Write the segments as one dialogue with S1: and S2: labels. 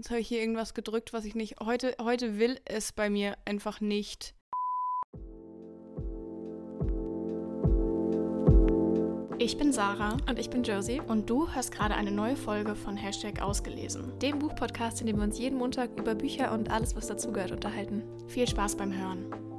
S1: Jetzt habe ich hier irgendwas gedrückt, was ich nicht. Heute, heute will es bei mir einfach nicht. Ich bin Sarah
S2: Und ich bin Josie,
S1: und du hörst gerade eine neue Folge von Hashtag Ausgelesen.
S2: dem Buchpodcast, in dem wir uns jeden Montag über Bücher und alles, was dazugehört, unterhalten.
S1: Viel Spaß beim Hören.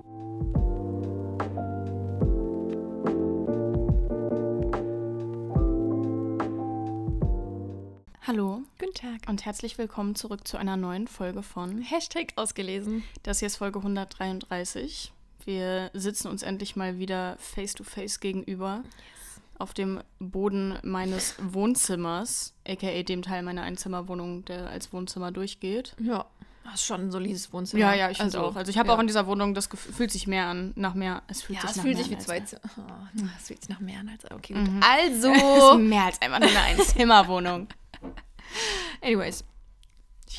S2: Guten Tag.
S1: und herzlich willkommen zurück zu einer neuen Folge von
S2: Hashtag ausgelesen.
S1: Das hier ist Folge 133. Wir sitzen uns endlich mal wieder face to face gegenüber auf dem Boden meines Wohnzimmers, aka dem Teil meiner Einzimmerwohnung, der als Wohnzimmer durchgeht.
S2: Ja. Das ist schon ein solides Wohnzimmer.
S1: Ja, ja, ich finde auch. Also ich habe
S2: ja.
S1: auch in dieser Wohnung, das Gefühl, fühlt sich mehr an, nach mehr. Es fühlt
S2: Ja,
S1: sich
S2: es
S1: nach
S2: fühlt
S1: mehr
S2: sich wie zwei. Zimmer. Oh, es fühlt sich nach mehr an als. Okay, gut.
S1: Mhm. Es
S2: Also.
S1: ist mehr als einfach nur eine Einzimmerwohnung.
S2: Anyways,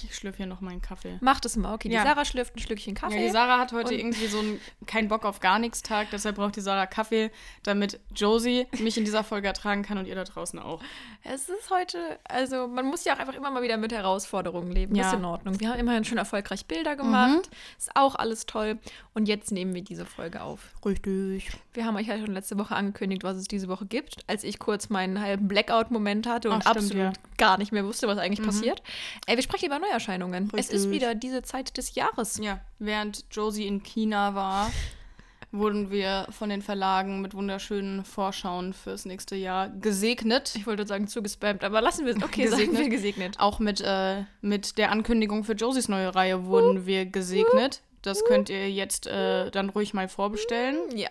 S1: Ich schlürfe hier noch meinen Kaffee.
S2: macht es mal. Okay, die
S1: Ja.
S2: Sarah schlürft ein Schlückchen Kaffee.
S1: Ja, die Sarah hat heute irgendwie so einen kein Bock auf gar nichts Tag, deshalb braucht die Sarah Kaffee, damit Josie mich in dieser Folge ertragen kann und ihr da draußen auch.
S2: Es ist heute, also man muss ja auch einfach immer mal wieder mit Herausforderungen leben.
S1: Ja.
S2: Das ist in Ordnung. Wir haben immerhin schon erfolgreich Bilder gemacht. Ist auch alles toll. Und jetzt nehmen wir diese Folge auf.
S1: Richtig.
S2: Wir haben euch ja schon letzte Woche angekündigt, was es diese Woche gibt, als ich kurz meinen halben Blackout-Moment hatte und
S1: Ach, stimmt,
S2: absolut
S1: ja. Mhm.
S2: gar nicht mehr wusste, was eigentlich passiert. Ey, wir sprechen über Neuerscheinungen. Es ist
S1: Richtig.
S2: wieder diese Zeit des Jahres.
S1: Ja, während Josie in China war, wurden wir von den Verlagen mit wunderschönen Vorschauen fürs nächste Jahr gesegnet.
S2: Ich wollte sagen zugespammt, aber lassen wir es. Okay, sagen
S1: Gesegnet.
S2: wir gesegnet.
S1: Auch mit, äh, mit der Ankündigung für Josies neue Reihe wurden wir gesegnet. Das könnt ihr jetzt äh, dann ruhig mal vorbestellen.
S2: Ja.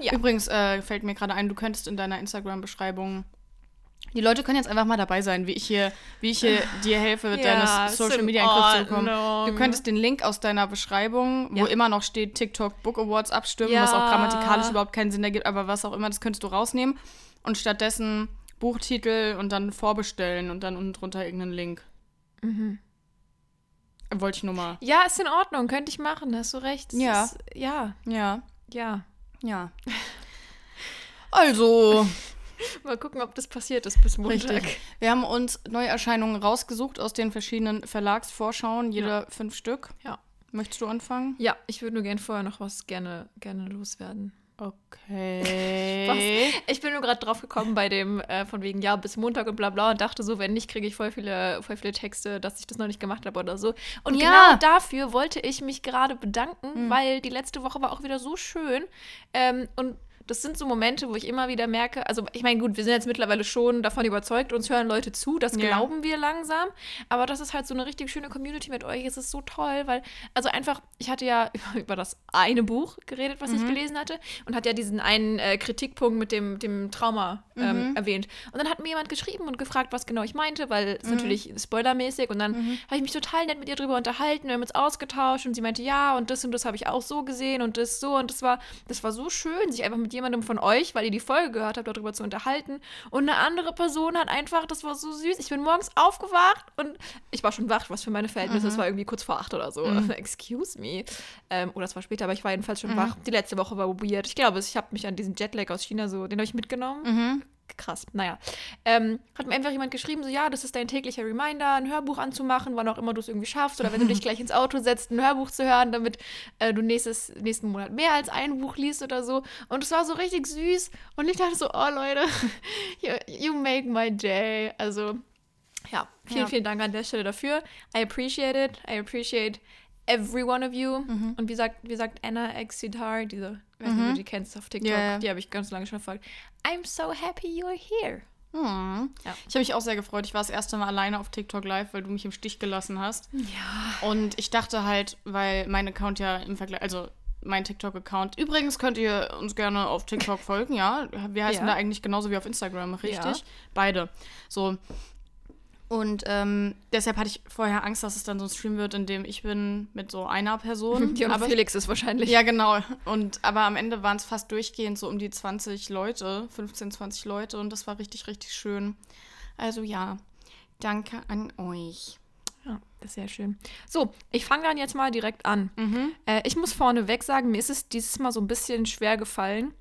S2: Ja.
S1: Übrigens äh, fällt mir gerade ein, du könntest in deiner Instagram-Beschreibung. Die Leute können jetzt einfach mal dabei sein, wie ich hier, wie ich hier dir helfe, mit
S2: Ja,
S1: deiner Social Media in Griff zu bekommen. Du könntest den Link aus deiner Beschreibung, wo
S2: Ja.
S1: immer noch steht TikTok Book Awards abstimmen, was auch grammatikalisch überhaupt keinen Sinn ergibt, aber was auch immer, das könntest du rausnehmen und stattdessen Buchtitel und dann vorbestellen und dann unten drunter irgendeinen Link.
S2: Mhm.
S1: Wollte ich nur mal.
S2: Ja, ist in Ordnung. Könnte ich machen. Hast du recht.
S1: Ja.
S2: Ist, ja.
S1: Ja,
S2: Ja.
S1: Ja. Also,
S2: Mal gucken, ob das passiert ist bis Montag.
S1: Richtig. Wir haben uns Neuerscheinungen rausgesucht aus den verschiedenen Verlagsvorschauen, jeder fünf Stück.
S2: Ja.
S1: Möchtest du anfangen?
S2: Ja, ich würde nur gerne vorher noch was gerne, gerne loswerden.
S1: Okay.
S2: Ich bin nur gerade drauf gekommen bei dem äh, von wegen ja bis Montag und bla bla und dachte so, wenn nicht, kriege ich voll viele, voll viele Texte, dass ich das noch nicht gemacht habe oder so. Und
S1: Ja.
S2: genau dafür wollte ich mich gerade bedanken, weil die letzte Woche war auch wieder so schön. Ähm, und das sind so Momente, wo ich immer wieder merke, also ich meine, gut, wir sind jetzt mittlerweile schon davon überzeugt, uns hören Leute zu, das
S1: Ja.
S2: glauben wir langsam, aber das ist halt so eine richtig schöne Community mit euch, es ist so toll, weil, also einfach, ich hatte ja über, über das eine Buch geredet, was ich gelesen hatte und hat ja diesen einen äh, Kritikpunkt mit dem, dem Trauma ähm, erwähnt. Und dann hat mir jemand geschrieben und gefragt, was genau ich meinte, weil es natürlich spoilermäßig und dann habe ich mich total nett mit ihr drüber unterhalten, wir haben uns ausgetauscht und sie meinte, ja, und das und das habe ich auch so gesehen und das so und das war, das war so schön, sich einfach mit jemandem von euch, weil ihr die Folge gehört habt, darüber zu unterhalten. Und eine andere Person hat einfach, das war so süß. Ich bin morgens aufgewacht und ich war schon wach, was für meine Verhältnisse, das war irgendwie kurz vor acht oder so. Excuse me. Ähm, oder es war später, aber ich war jedenfalls schon wach. Die letzte Woche war weird. Ich glaube, ich habe mich an diesen Jetlag aus China so, den habe ich mitgenommen krass. Naja. Ähm, hat mir einfach jemand geschrieben, so, ja, das ist dein täglicher Reminder, ein Hörbuch anzumachen, wann auch immer du es irgendwie schaffst. Oder wenn du dich gleich ins Auto setzt, ein Hörbuch zu hören, damit äh, du nächstes, nächsten Monat mehr als ein Buch liest oder so. Und es war so richtig süß. Und ich dachte so, oh Leute, you, you make my day. Also, ja, vielen,
S1: Ja.
S2: vielen Dank an der Stelle dafür. I appreciate it. I appreciate every one of you.
S1: Mhm.
S2: Und wie sagt, wie sagt Anna Exitar, diese, ich weiß nicht, ob du die kennst auf TikTok,
S1: ja.
S2: die habe ich ganz lange schon verfolgt. I'm so happy you're here.
S1: Hm.
S2: Ja.
S1: Ich habe mich auch sehr gefreut. Ich war das erste Mal alleine auf TikTok live, weil du mich im Stich gelassen hast.
S2: Ja.
S1: Und ich dachte halt, weil mein Account ja im Vergleich, also mein TikTok-Account. Übrigens könnt ihr uns gerne auf TikTok folgen, ja. Wir heißen
S2: Ja.
S1: da eigentlich genauso wie auf Instagram, richtig?
S2: Ja.
S1: Beide. So. Und ähm, deshalb hatte ich vorher Angst, dass es dann so ein Stream wird, in dem ich bin mit so einer Person.
S2: Die und
S1: aber
S2: Felix ist wahrscheinlich.
S1: ja, genau. Und aber am Ende waren es fast durchgehend so um die 20 Leute, 15, 20 Leute und das war richtig, richtig schön. Also ja, danke an euch.
S2: Ja, das ist sehr schön. So, ich fange dann jetzt mal direkt an. Äh, ich muss vorneweg sagen, mir ist es dieses Mal so ein bisschen schwer gefallen.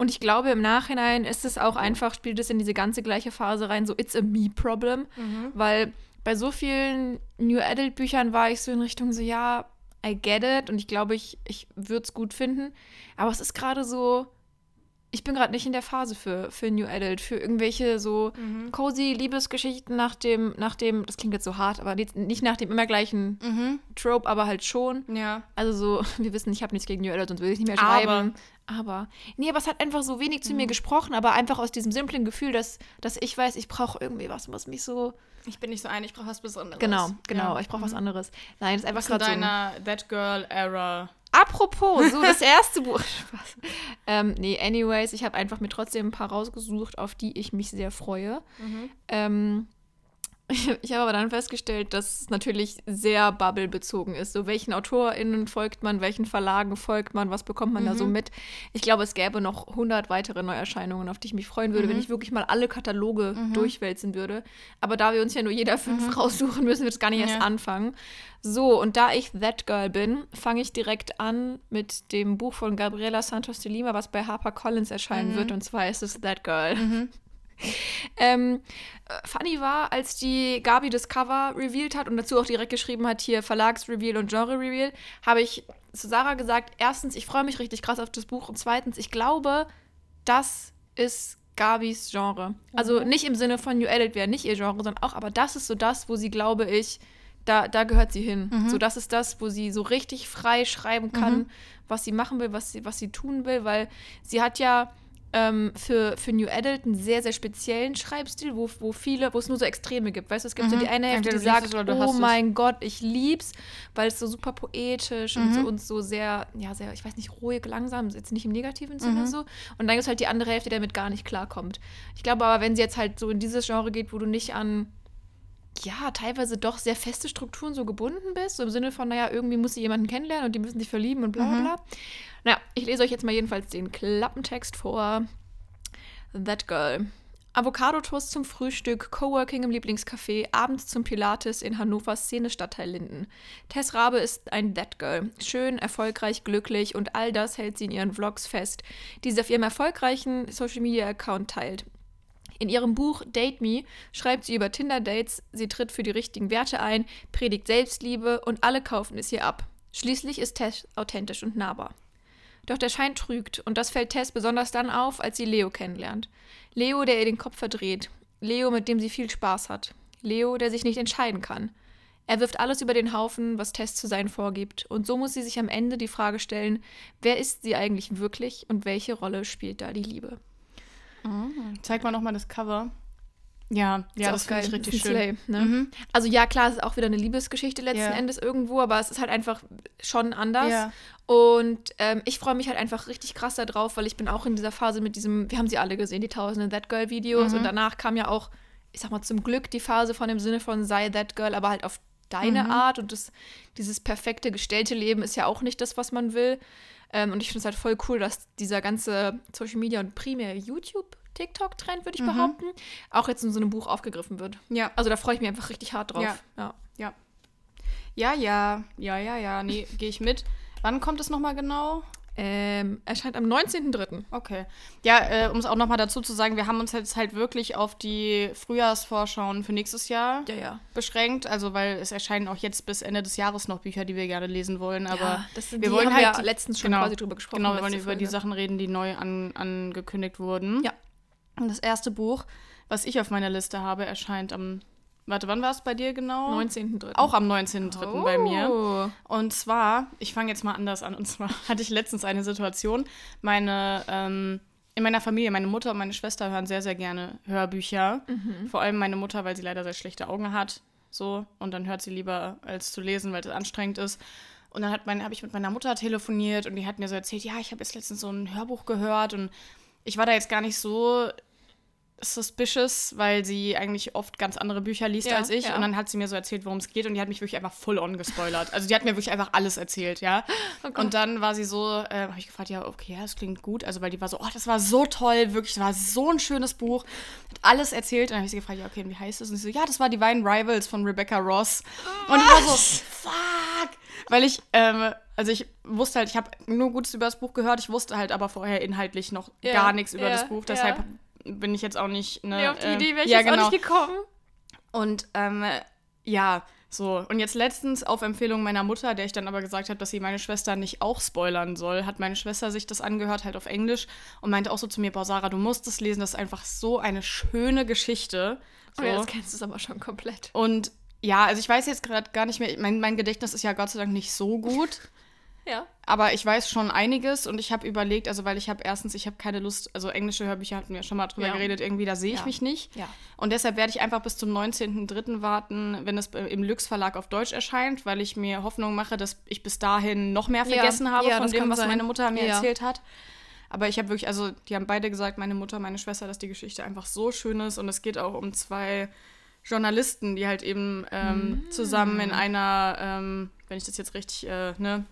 S2: Und ich glaube, im Nachhinein ist es auch einfach, spielt es in diese ganze gleiche Phase rein, so it's a me problem. Weil bei so vielen New Adult Büchern war ich so in Richtung so, ja, I get it und ich glaube, ich, ich würde es gut finden. Aber es ist gerade so, ich bin gerade nicht in der Phase für, für New Adult, für irgendwelche so
S1: Mhm.
S2: cozy Liebesgeschichten nach dem, nach dem, das klingt jetzt so hart, aber nicht, nach dem immer gleichen
S1: Mhm.
S2: Trope, aber halt schon.
S1: Ja.
S2: Also so, wir wissen, ich habe nichts gegen New Adult, sonst würde ich nicht mehr
S1: Aber-
S2: schreiben. Aber, nee, aber es hat einfach so wenig zu mir
S1: Mhm.
S2: gesprochen, aber einfach aus diesem simplen Gefühl, dass, dass ich weiß, ich brauche irgendwie was, was mich so.
S1: Ich bin nicht so ein, ich brauche was Besonderes.
S2: Genau, genau,
S1: Ja.
S2: ich brauche was anderes. Nein, das ist einfach gerade so. ein-
S1: deiner That Girl Era.
S2: Apropos, so das erste Buch. Spaß. Ähm, nee, anyways, ich habe einfach mir trotzdem ein paar rausgesucht, auf die ich mich sehr freue. Ähm, ich habe aber dann festgestellt, dass es natürlich sehr Bubble-bezogen ist. So, welchen AutorInnen folgt man, welchen Verlagen folgt man, was bekommt man da so mit? Ich glaube, es gäbe noch 100 weitere Neuerscheinungen, auf die ich mich freuen würde, wenn ich wirklich mal alle Kataloge durchwälzen würde. Aber da wir uns ja nur jeder fünf raussuchen, müssen wir das gar nicht erst
S1: Ja.
S2: anfangen. So, und da ich That Girl bin, fange ich direkt an mit dem Buch von Gabriela Santos de Lima, was bei HarperCollins erscheinen wird. Und zwar ist es That Girl. Ähm, äh, funny war, als die Gabi das Cover revealed hat und dazu auch direkt geschrieben hat, hier Verlagsreveal und Genre-Reveal, habe ich zu Sarah gesagt, erstens, ich freue mich richtig krass auf das Buch und zweitens, ich glaube, das ist Gabis Genre. Also nicht im Sinne von New Adult wäre nicht ihr Genre, sondern auch, aber das ist so das, wo sie, glaube ich, da, da gehört sie hin. So, das ist das, wo sie so richtig frei schreiben kann, was sie machen will, was sie, was sie tun will, weil sie hat ja ähm, für, für New Adult einen sehr, sehr speziellen Schreibstil, wo, wo viele, wo es nur so Extreme gibt. Weißt du, es gibt so die eine Hälfte, die sagt, oh
S1: hasst es."
S2: mein Gott, ich lieb's, weil es so super poetisch und so und so sehr, ja, sehr, ich weiß nicht, ruhig, langsam, jetzt nicht im negativen Sinne so. Und dann gibt es halt die andere Hälfte, die damit gar nicht klarkommt. Ich glaube aber, wenn sie jetzt halt so in dieses Genre geht, wo du nicht an ja, teilweise doch sehr feste Strukturen so gebunden bist, so im Sinne von, naja, irgendwie muss sie jemanden kennenlernen und die müssen sich verlieben und bla bla bla. Naja, ich lese euch jetzt mal jedenfalls den Klappentext vor. That Girl. Avocado-Toast zum Frühstück, Coworking im Lieblingscafé, abends zum Pilates in Hannovers Szene-Stadtteil Linden. Tess Rabe ist ein That Girl. Schön, erfolgreich, glücklich und all das hält sie in ihren Vlogs fest, die sie auf ihrem erfolgreichen Social-Media-Account teilt. In ihrem Buch Date Me schreibt sie über Tinder-Dates, sie tritt für die richtigen Werte ein, predigt Selbstliebe und alle kaufen es ihr ab. Schließlich ist Tess authentisch und nahbar. Doch der Schein trügt und das fällt Tess besonders dann auf, als sie Leo kennenlernt. Leo, der ihr den Kopf verdreht. Leo, mit dem sie viel Spaß hat. Leo, der sich nicht entscheiden kann. Er wirft alles über den Haufen, was Tess zu sein vorgibt, und so muss sie sich am Ende die Frage stellen, wer ist sie eigentlich wirklich und welche Rolle spielt da die Liebe?
S1: Zeig mal nochmal das Cover. Ja, ja,
S2: Ist
S1: das
S2: auch
S1: finde ich richtig schön.
S2: Slay, ne?
S1: Mhm.
S2: Also ja, klar, es ist auch wieder eine Liebesgeschichte letzten
S1: Ja.
S2: Endes irgendwo, aber es ist halt einfach schon anders.
S1: Ja.
S2: Und ähm, ich freue mich halt einfach richtig krass darauf, weil ich bin auch in dieser Phase mit diesem, wir haben sie alle gesehen, die tausenden That Girl Videos
S1: Mhm.
S2: und danach kam ja auch, ich sag mal zum Glück die Phase von dem Sinne von sei That Girl, aber halt auf deine
S1: Mhm.
S2: Art und das, dieses perfekte gestellte Leben ist ja auch nicht das, was man will. Ähm, und ich finde es halt voll cool, dass dieser ganze Social Media und primär YouTube TikTok-Trend, würde ich
S1: Mhm.
S2: behaupten, auch jetzt in so einem Buch aufgegriffen wird.
S1: Ja.
S2: Also da freue ich mich einfach richtig hart drauf.
S1: Ja.
S2: ja.
S1: Ja. Ja, ja, ja, ja, ja. Nee, gehe ich mit. Wann kommt es nochmal genau?
S2: Ähm, erscheint am 19.03.
S1: Okay. Ja, äh, um es auch nochmal dazu zu sagen, wir haben uns jetzt halt wirklich auf die Frühjahrsvorschauen für nächstes Jahr
S2: Ja, ja.
S1: beschränkt. Also, weil es erscheinen auch jetzt bis Ende des Jahres noch Bücher, die wir gerne lesen wollen. Aber
S2: ja, das sind,
S1: wir
S2: die
S1: wollen
S2: haben
S1: halt
S2: ja
S1: die-
S2: letztens schon
S1: genau,
S2: quasi drüber gesprochen.
S1: Genau, wir wollen über die
S2: Folge.
S1: Sachen reden, die neu an, angekündigt wurden.
S2: Ja.
S1: Und das erste Buch, was ich auf meiner Liste habe, erscheint am. Warte, wann war es bei dir genau?
S2: 19.03.
S1: Auch am 19.03. bei mir.
S2: Oh.
S1: Und zwar, ich fange jetzt mal anders an. Und zwar hatte ich letztens eine Situation. Meine, ähm, in meiner Familie, meine Mutter und meine Schwester hören sehr, sehr gerne Hörbücher. Vor allem meine Mutter, weil sie leider sehr schlechte Augen hat. So. Und dann hört sie lieber, als zu lesen, weil es anstrengend ist. Und dann habe ich mit meiner Mutter telefoniert und die hat mir so erzählt, ja, ich habe jetzt letztens so ein Hörbuch gehört und ich war da jetzt gar nicht so suspicious, weil sie eigentlich oft ganz andere Bücher liest
S2: Ja,
S1: als ich.
S2: ja.
S1: Und dann hat sie mir so erzählt, worum es geht. Und die hat mich wirklich einfach full on gespoilert. Also die hat mir wirklich einfach alles erzählt, ja.
S2: Oh
S1: und dann war sie so, äh, habe ich gefragt, ja, okay, ja, das klingt gut. Also weil die war so, oh, das war so toll, wirklich, das war so ein schönes Buch. Hat alles erzählt. Und dann habe ich sie gefragt, ja, okay, wie heißt es? Und sie so, ja, das war Divine Rivals von Rebecca Ross. Und ich war so, fuck. Weil ich, ähm, also ich wusste halt, ich habe nur Gutes über das Buch gehört. Ich wusste halt aber vorher inhaltlich noch
S2: Ja,
S1: gar nichts über
S2: ja,
S1: das Buch.
S2: ja.
S1: Deshalb bin ich jetzt auch nicht. Ne,
S2: Nee, auf die
S1: äh,
S2: Idee wäre ich
S1: ja,
S2: jetzt
S1: genau.
S2: auch nicht gekommen.
S1: Und ähm, ja, so. Und jetzt letztens auf Empfehlung meiner Mutter, der ich dann aber gesagt habe, dass sie meine Schwester nicht auch spoilern soll, hat meine Schwester sich das angehört, halt auf Englisch und meinte auch so zu mir, boah, Sarah, du musst es lesen, das ist einfach so eine schöne Geschichte. So.
S2: Oh ja, jetzt kennst du es aber schon komplett.
S1: Und ja, also ich weiß jetzt gerade gar nicht mehr, mein, mein Gedächtnis ist ja Gott sei Dank nicht so gut.
S2: Ja.
S1: Aber ich weiß schon einiges und ich habe überlegt, also weil ich habe erstens, ich habe keine Lust, also englische Hörbücher hatten wir schon mal drüber
S2: Ja.
S1: geredet, irgendwie da sehe ich
S2: Ja.
S1: mich nicht.
S2: Ja.
S1: Und deshalb werde ich einfach bis zum 19.03. warten, wenn es im Lüx Verlag auf Deutsch erscheint, weil ich mir Hoffnung mache, dass ich bis dahin noch mehr vergessen habe von dem, was
S2: sein.
S1: meine Mutter mir erzählt hat. Aber ich habe wirklich, also die haben beide gesagt, meine Mutter, meine Schwester, dass die Geschichte einfach so schön ist und es geht auch um zwei Journalisten, die halt eben ähm,
S2: Mm.
S1: zusammen in einer, ähm, wenn ich das jetzt richtig, äh, ne,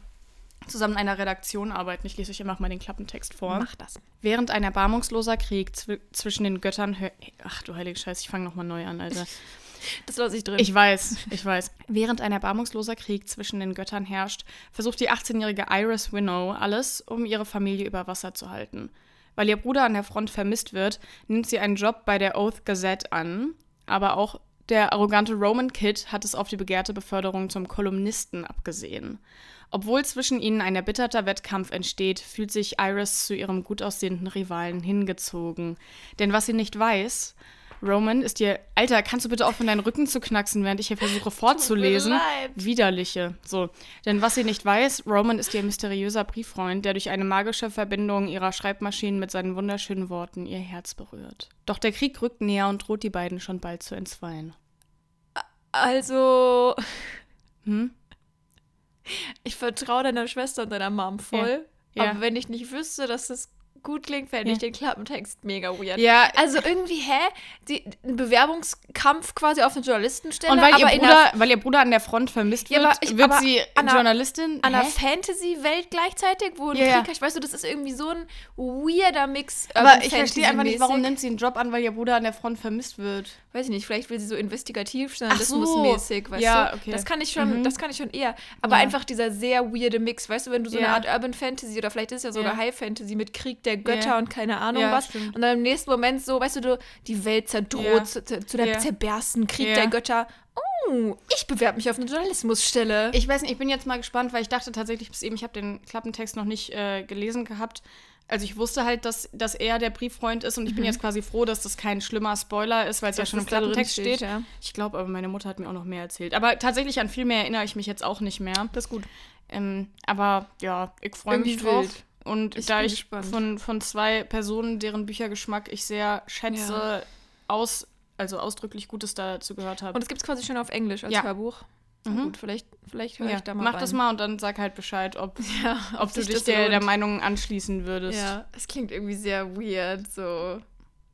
S1: zusammen in einer Redaktion arbeiten. Ich lese euch einfach mal den Klappentext vor.
S2: Mach das.
S1: Während ein erbarmungsloser Krieg zw zwischen den Göttern. Ach du heilige Scheiße, ich fange nochmal neu an, Alter.
S2: Das lasse ich drin.
S1: Ich weiß, ich weiß. Während ein erbarmungsloser Krieg zwischen den Göttern herrscht, versucht die 18-jährige Iris Winnow alles, um ihre Familie über Wasser zu halten. Weil ihr Bruder an der Front vermisst wird, nimmt sie einen Job bei der Oath Gazette an, aber auch der arrogante Roman Kid hat es auf die begehrte Beförderung zum Kolumnisten abgesehen. Obwohl zwischen ihnen ein erbitterter Wettkampf entsteht, fühlt sich Iris zu ihrem gut aussehenden Rivalen hingezogen. Denn was sie nicht weiß, Roman ist ihr. Alter, kannst du bitte aufhören, deinen Rücken zu knacksen, während ich hier versuche vorzulesen? Widerliche. So. Denn was sie nicht weiß, Roman ist ihr mysteriöser Brieffreund, der durch eine magische Verbindung ihrer Schreibmaschinen mit seinen wunderschönen Worten ihr Herz berührt. Doch der Krieg rückt näher und droht die beiden schon bald zu entzweien.
S2: Also,
S1: Hm?
S2: ich vertraue deiner Schwester und deiner Mom voll.
S1: Ja. Ja.
S2: Aber wenn ich nicht wüsste, dass das gut klingt, fände
S1: Ja.
S2: ich den Klappentext mega weird.
S1: Ja,
S2: Also irgendwie, hä? Die, ein Bewerbungskampf quasi auf eine Journalistenstelle,
S1: und weil ihr,
S2: aber einer,
S1: Bruder, weil ihr Bruder an der Front vermisst
S2: Ja,
S1: wird,
S2: aber ich-
S1: wird
S2: aber
S1: sie
S2: an einer-
S1: Journalistin.
S2: an einer? Fantasy-Welt gleichzeitig, wo ein
S1: Ja, ja.
S2: Krieg. Weißt du, das ist irgendwie so ein weirder Mix.
S1: aber
S2: Urban
S1: ich verstehe einfach nicht, warum nimmt sie einen Job an, weil ihr Bruder an der Front vermisst wird.
S2: weiß ich nicht, vielleicht will sie so investigativ
S1: so.
S2: weißt
S1: Ja,
S2: du?
S1: okay.
S2: Das kann ich schon,
S1: Mhm.
S2: das kann ich schon eher. Aber
S1: Ja.
S2: einfach dieser sehr weirde Mix, weißt du, wenn du so
S1: Ja.
S2: eine Art Urban Fantasy oder vielleicht ist ja sogar
S1: Ja.
S2: High Fantasy mit Krieg der Götter
S1: Ja.
S2: und keine Ahnung
S1: Ja,
S2: was.
S1: stimmt.
S2: Und dann im nächsten Moment so, weißt du, du die Welt zerdroht
S1: Ja.
S2: zu, zu, der
S1: Ja.
S2: zerbersten Krieg der Götter. Oh, ich bewerbe mich auf eine Journalismusstelle.
S1: Ich weiß nicht, ich bin jetzt mal gespannt, weil ich dachte tatsächlich bis eben, ich habe den Klappentext noch nicht äh, gelesen gehabt. Also ich wusste halt, dass, dass er der Brieffreund ist und ich bin jetzt quasi froh, dass das kein schlimmer Spoiler ist, weil es ja schon im Klappentext
S2: steht,
S1: steht.
S2: ja.
S1: Ich glaube, aber meine Mutter hat mir auch noch mehr erzählt. Aber tatsächlich an viel mehr erinnere ich mich jetzt auch nicht mehr.
S2: Das ist gut.
S1: Ähm, aber ja, ich freue mich drauf.
S2: wild.
S1: Und
S2: Ich
S1: da ich
S2: gespannt.
S1: von, von zwei Personen, deren Büchergeschmack ich sehr schätze, aus, also ausdrücklich Gutes dazu gehört habe.
S2: Und es gibt es quasi schon auf Englisch als
S1: Ja.
S2: Hörbuch.
S1: Mhm.
S2: gut, vielleicht, vielleicht höre
S1: Ja,
S2: ich da mal
S1: mach
S2: rein.
S1: das mal und dann sag halt Bescheid, ob,
S2: Ja,
S1: ob du
S2: sich
S1: dich
S2: das
S1: der, der. Meinung anschließen würdest.
S2: Ja, es klingt irgendwie sehr weird, so.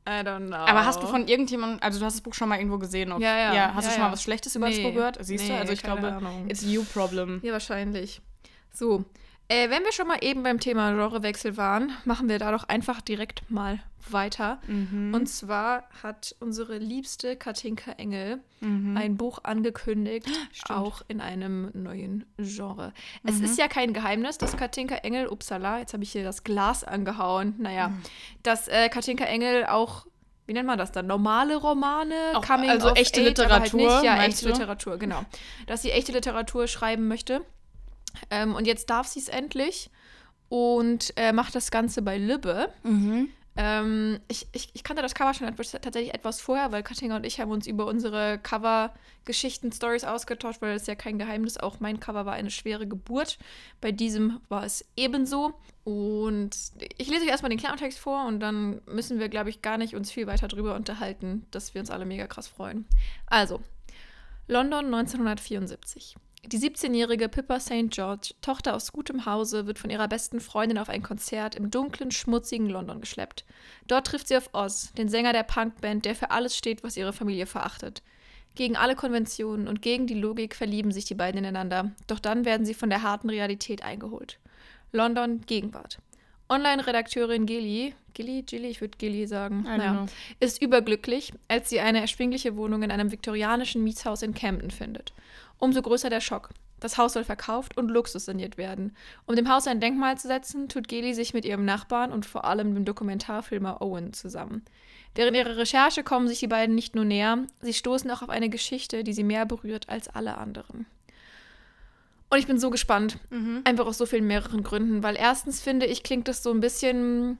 S2: I don't know.
S1: Aber hast du von irgendjemandem, also du hast das Buch schon mal irgendwo gesehen? Ob,
S2: Ja, ja,
S1: hast
S2: ja,
S1: du schon
S2: ja.
S1: mal was Schlechtes über das
S2: Nee,
S1: Buch gehört? Siehst du?
S2: nee,
S1: Also ich glaube,
S2: Ahnung.
S1: it's you problem.
S2: Ja, wahrscheinlich. So. Äh, wenn wir schon mal eben beim Thema Genrewechsel waren, machen wir da doch einfach direkt mal weiter.
S1: Mhm.
S2: Und zwar hat unsere liebste Katinka Engel
S1: Mhm.
S2: ein Buch angekündigt,
S1: Stimmt.
S2: auch in einem neuen Genre. Es
S1: Mhm.
S2: ist ja kein Geheimnis, dass Katinka Engel, upsala, jetzt habe ich hier das Glas angehauen, naja,
S1: Mhm.
S2: dass äh, Katinka Engel auch, wie nennt man das dann, normale Romane,
S1: Auch- also
S2: of
S1: echte
S2: aber halt
S1: Literatur,
S2: nicht, ja, echte
S1: du?
S2: Literatur, genau. Dass sie echte Literatur schreiben möchte. Ähm, und jetzt darf sie es endlich und äh, macht das Ganze bei Libbe.
S1: Mhm.
S2: Ähm, ich, ich, ich kannte das Cover schon tatsächlich etwas vorher, weil Kattinger und ich haben uns über unsere Cover-Geschichten-Stories ausgetauscht, weil das ist ja kein Geheimnis. Auch mein Cover war eine schwere Geburt. Bei diesem war es ebenso. Und ich lese euch erstmal den Klartext vor und dann müssen wir, glaube ich, gar nicht uns viel weiter drüber unterhalten, dass wir uns alle mega krass freuen. Also, London 1974. Die 17-jährige Pippa St. George, Tochter aus gutem Hause, wird von ihrer besten Freundin auf ein Konzert im dunklen, schmutzigen London geschleppt. Dort trifft sie auf Oz, den Sänger der Punkband, der für alles steht, was ihre Familie verachtet. Gegen alle Konventionen und gegen die Logik verlieben sich die beiden ineinander, doch dann werden sie von der harten Realität eingeholt. London, Gegenwart. Online-Redakteurin Gilly, Gilly, Gilly, ich würde Gilly sagen, naja, ist überglücklich, als sie eine erschwingliche Wohnung in einem viktorianischen Mietshaus in Camden findet. Umso größer der Schock. Das Haus soll verkauft und Luxus saniert werden. Um dem Haus ein Denkmal zu setzen, tut Geli sich mit ihrem Nachbarn und vor allem dem Dokumentarfilmer Owen zusammen. Während ihrer Recherche kommen sich die beiden nicht nur näher, sie stoßen auch auf eine Geschichte, die sie mehr berührt als alle anderen. Und ich bin so gespannt.
S1: Mhm.
S2: Einfach aus so vielen mehreren Gründen. Weil erstens finde ich, klingt das so ein bisschen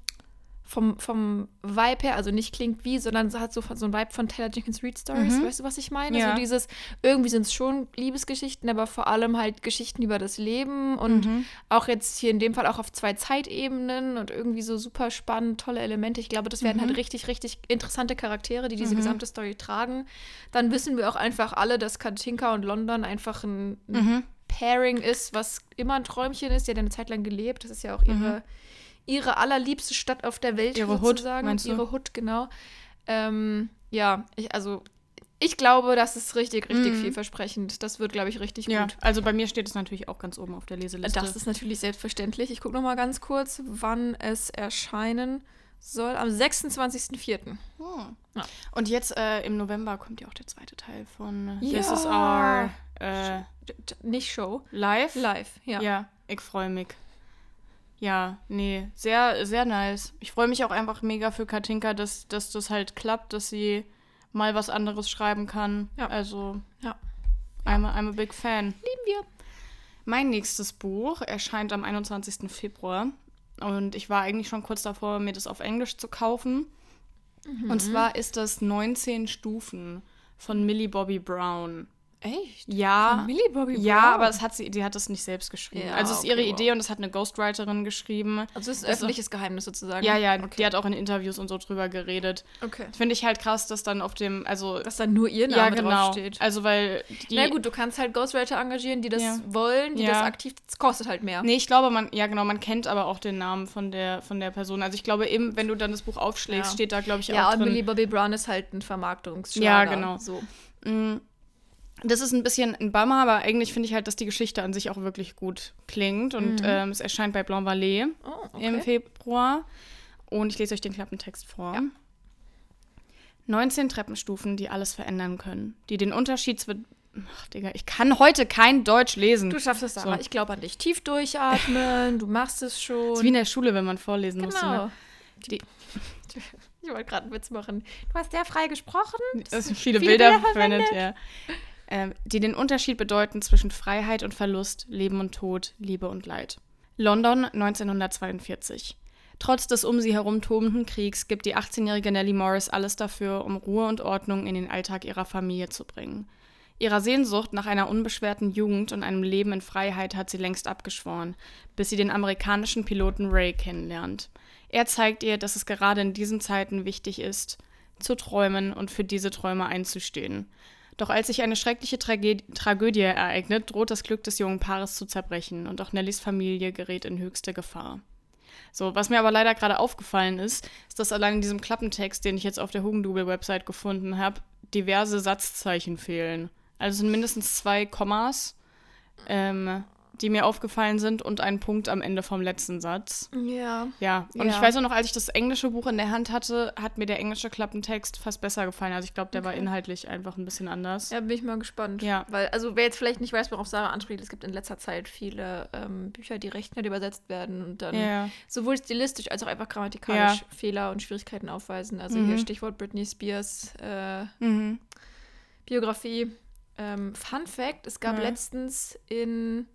S2: vom, vom Vibe her, also nicht klingt wie, sondern hat so, so ein Vibe von Taylor Jenkins Reid Stories.
S1: Mhm.
S2: Weißt du, was ich meine?
S1: Ja.
S2: So dieses, irgendwie sind es schon Liebesgeschichten, aber vor allem halt Geschichten über das Leben und
S1: Mhm.
S2: auch jetzt hier in dem Fall auch auf zwei Zeitebenen und irgendwie so super spannend, tolle Elemente. Ich glaube, das werden
S1: Mhm.
S2: halt richtig, richtig interessante Charaktere, die diese
S1: Mhm.
S2: gesamte Story tragen. Dann wissen wir auch einfach alle, dass Katinka und London einfach ein, ein
S1: Mhm.
S2: Pairing ist, was immer ein Träumchen ist. Die hat eine Zeit lang gelebt. Das ist ja auch ihre, ihre allerliebste Stadt auf der Welt.
S1: Ihre Hood,
S2: sozusagen.
S1: du?
S2: Ihre Hood, genau. Ähm, ja, ich, also ich glaube, das ist richtig, richtig
S1: Mhm.
S2: vielversprechend. Das wird, glaube ich, richtig
S1: Ja,
S2: gut.
S1: also bei mir steht es natürlich auch ganz oben auf der Leseliste.
S2: Das ist natürlich selbstverständlich. Ich gucke noch mal ganz kurz, wann es erscheinen soll. Am 26.04.
S1: Hm.
S2: Ja.
S1: Und jetzt äh, im November kommt ja auch der zweite Teil von
S2: Ja.
S1: This is Our äh,
S2: Nicht Show,
S1: Live.
S2: live. Ja.
S1: Ja, ich freue mich. Ja, nee, sehr, sehr nice. Ich freue mich auch einfach mega für Katinka, dass, dass das halt klappt, dass sie mal was anderes schreiben kann.
S2: Ja.
S1: Also,
S2: Ja.
S1: I'm, a, I'm a big fan.
S2: Lieben wir.
S1: Mein nächstes Buch erscheint am 21. Februar. Und ich war eigentlich schon kurz davor, mir das auf Englisch zu kaufen.
S2: Mhm.
S1: Und zwar ist das 19 Stufen von Millie Bobby Brown.
S2: Echt?
S1: Ja.
S2: Von Millie Bobby
S1: Ja,
S2: Brown?
S1: aber es hat sie, die hat das nicht selbst geschrieben.
S2: Ja,
S1: also es ist
S2: okay,
S1: ihre
S2: wow.
S1: Idee und es hat eine Ghostwriterin geschrieben.
S2: Also es ist ein
S1: Das
S2: öffentliches Geheimnis sozusagen.
S1: Ja, ja,
S2: Okay.
S1: die hat auch in Interviews und so drüber geredet.
S2: okay.
S1: Finde ich halt krass, dass dann auf dem, also
S2: Dass dann nur ihr Name
S1: ja genau,
S2: draufsteht.
S1: also weil die,
S2: Na gut, du kannst halt Ghostwriter engagieren, die das
S1: Ja.
S2: wollen, die
S1: Ja.
S2: das aktiv, das kostet halt mehr.
S1: nee, ich glaube, man, ja genau, man kennt aber auch den Namen von der von der Person. Also ich glaube eben, wenn du dann das Buch aufschlägst,
S2: Ja.
S1: steht da glaube ich
S2: ja,
S1: auch
S2: und
S1: drin.
S2: Millie Bobby Brown ist halt ein Vermarktungsschlager.
S1: Ja, genau.
S2: So.
S1: Mm, Das ist ein bisschen ein Bummer, aber eigentlich finde ich halt, dass die Geschichte an sich auch wirklich gut klingt. Und ähm, es erscheint bei Blanc Vallée
S2: Oh,
S1: im Februar. Und ich lese euch den Klappentext vor.
S2: Ja.
S1: 19 Treppenstufen, die alles verändern können. Die den Unterschied zwischen. Ach, Digga, ich kann heute kein Deutsch lesen.
S2: Du schaffst es.
S1: So.
S2: Ich glaube an dich. Tief durchatmen, du machst es schon.
S1: Das ist wie in der Schule, wenn man vorlesen musste.
S2: genau.
S1: Ne? Die,
S2: Ich wollte gerade einen Witz machen. Du hast sehr frei gesprochen.
S1: das sind viele,
S2: Viele
S1: Bilder,
S2: Bilder
S1: verwendet, ja. Ähm, die den Unterschied bedeuten zwischen Freiheit und Verlust, Leben und Tod, Liebe und Leid. London 1942. Trotz des um sie herum tobenden Kriegs gibt die 18-jährige Nellie Morris alles dafür, um Ruhe und Ordnung in den Alltag ihrer Familie zu bringen. Ihrer Sehnsucht nach einer unbeschwerten Jugend und einem Leben in Freiheit hat sie längst abgeschworen, bis sie den amerikanischen Piloten Ray kennenlernt. Er zeigt ihr, dass es gerade in diesen Zeiten wichtig ist, zu träumen und für diese Träume einzustehen. Doch als sich eine schreckliche Tragä Tragödie ereignet, droht das Glück des jungen Paares zu zerbrechen und auch Nellys Familie gerät in höchste Gefahr. So, was mir aber leider gerade aufgefallen ist, ist, dass allein in diesem Klappentext, den ich jetzt auf der Hugendubel-Website gefunden habe, diverse Satzzeichen fehlen. Also sind mindestens zwei Kommas, ähm, die mir aufgefallen sind und ein Punkt am Ende vom letzten Satz.
S2: Ja.
S1: Ja, und
S2: Ja.
S1: ich weiß auch noch, als ich das englische Buch in der Hand hatte, hat mir der englische Klappentext fast besser gefallen. Also ich glaube, der war
S2: Okay.
S1: inhaltlich einfach ein bisschen anders.
S2: Ja, bin ich mal gespannt.
S1: Ja.
S2: Weil, also wer jetzt vielleicht nicht weiß, worauf Sarah anspielt, es gibt in letzter Zeit viele ähm, Bücher, die recht schnell übersetzt werden und dann
S1: Ja.
S2: sowohl stilistisch als auch einfach grammatikalisch
S1: Ja.
S2: Fehler und Schwierigkeiten aufweisen. Also
S1: Mhm.
S2: hier Stichwort Britney Spears äh,
S1: Mhm.
S2: Biografie. Ähm, Fun Fact: Es gab letztens in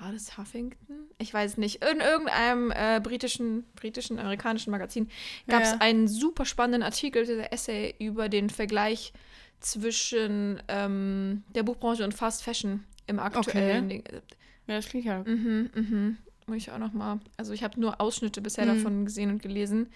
S2: war das Huffington? Ich weiß nicht. In irgendeinem äh, britischen, britischen, amerikanischen Magazin gab es
S1: Ja.
S2: einen super spannenden Artikel, dieser Essay über den Vergleich zwischen ähm, der Buchbranche und Fast Fashion im aktuellen. Ding.
S1: Ja, das klingt ja.
S2: Mhm, mhm. Muss ich auch noch mal. Also ich habe nur Ausschnitte bisher
S1: Mhm.
S2: davon gesehen und gelesen.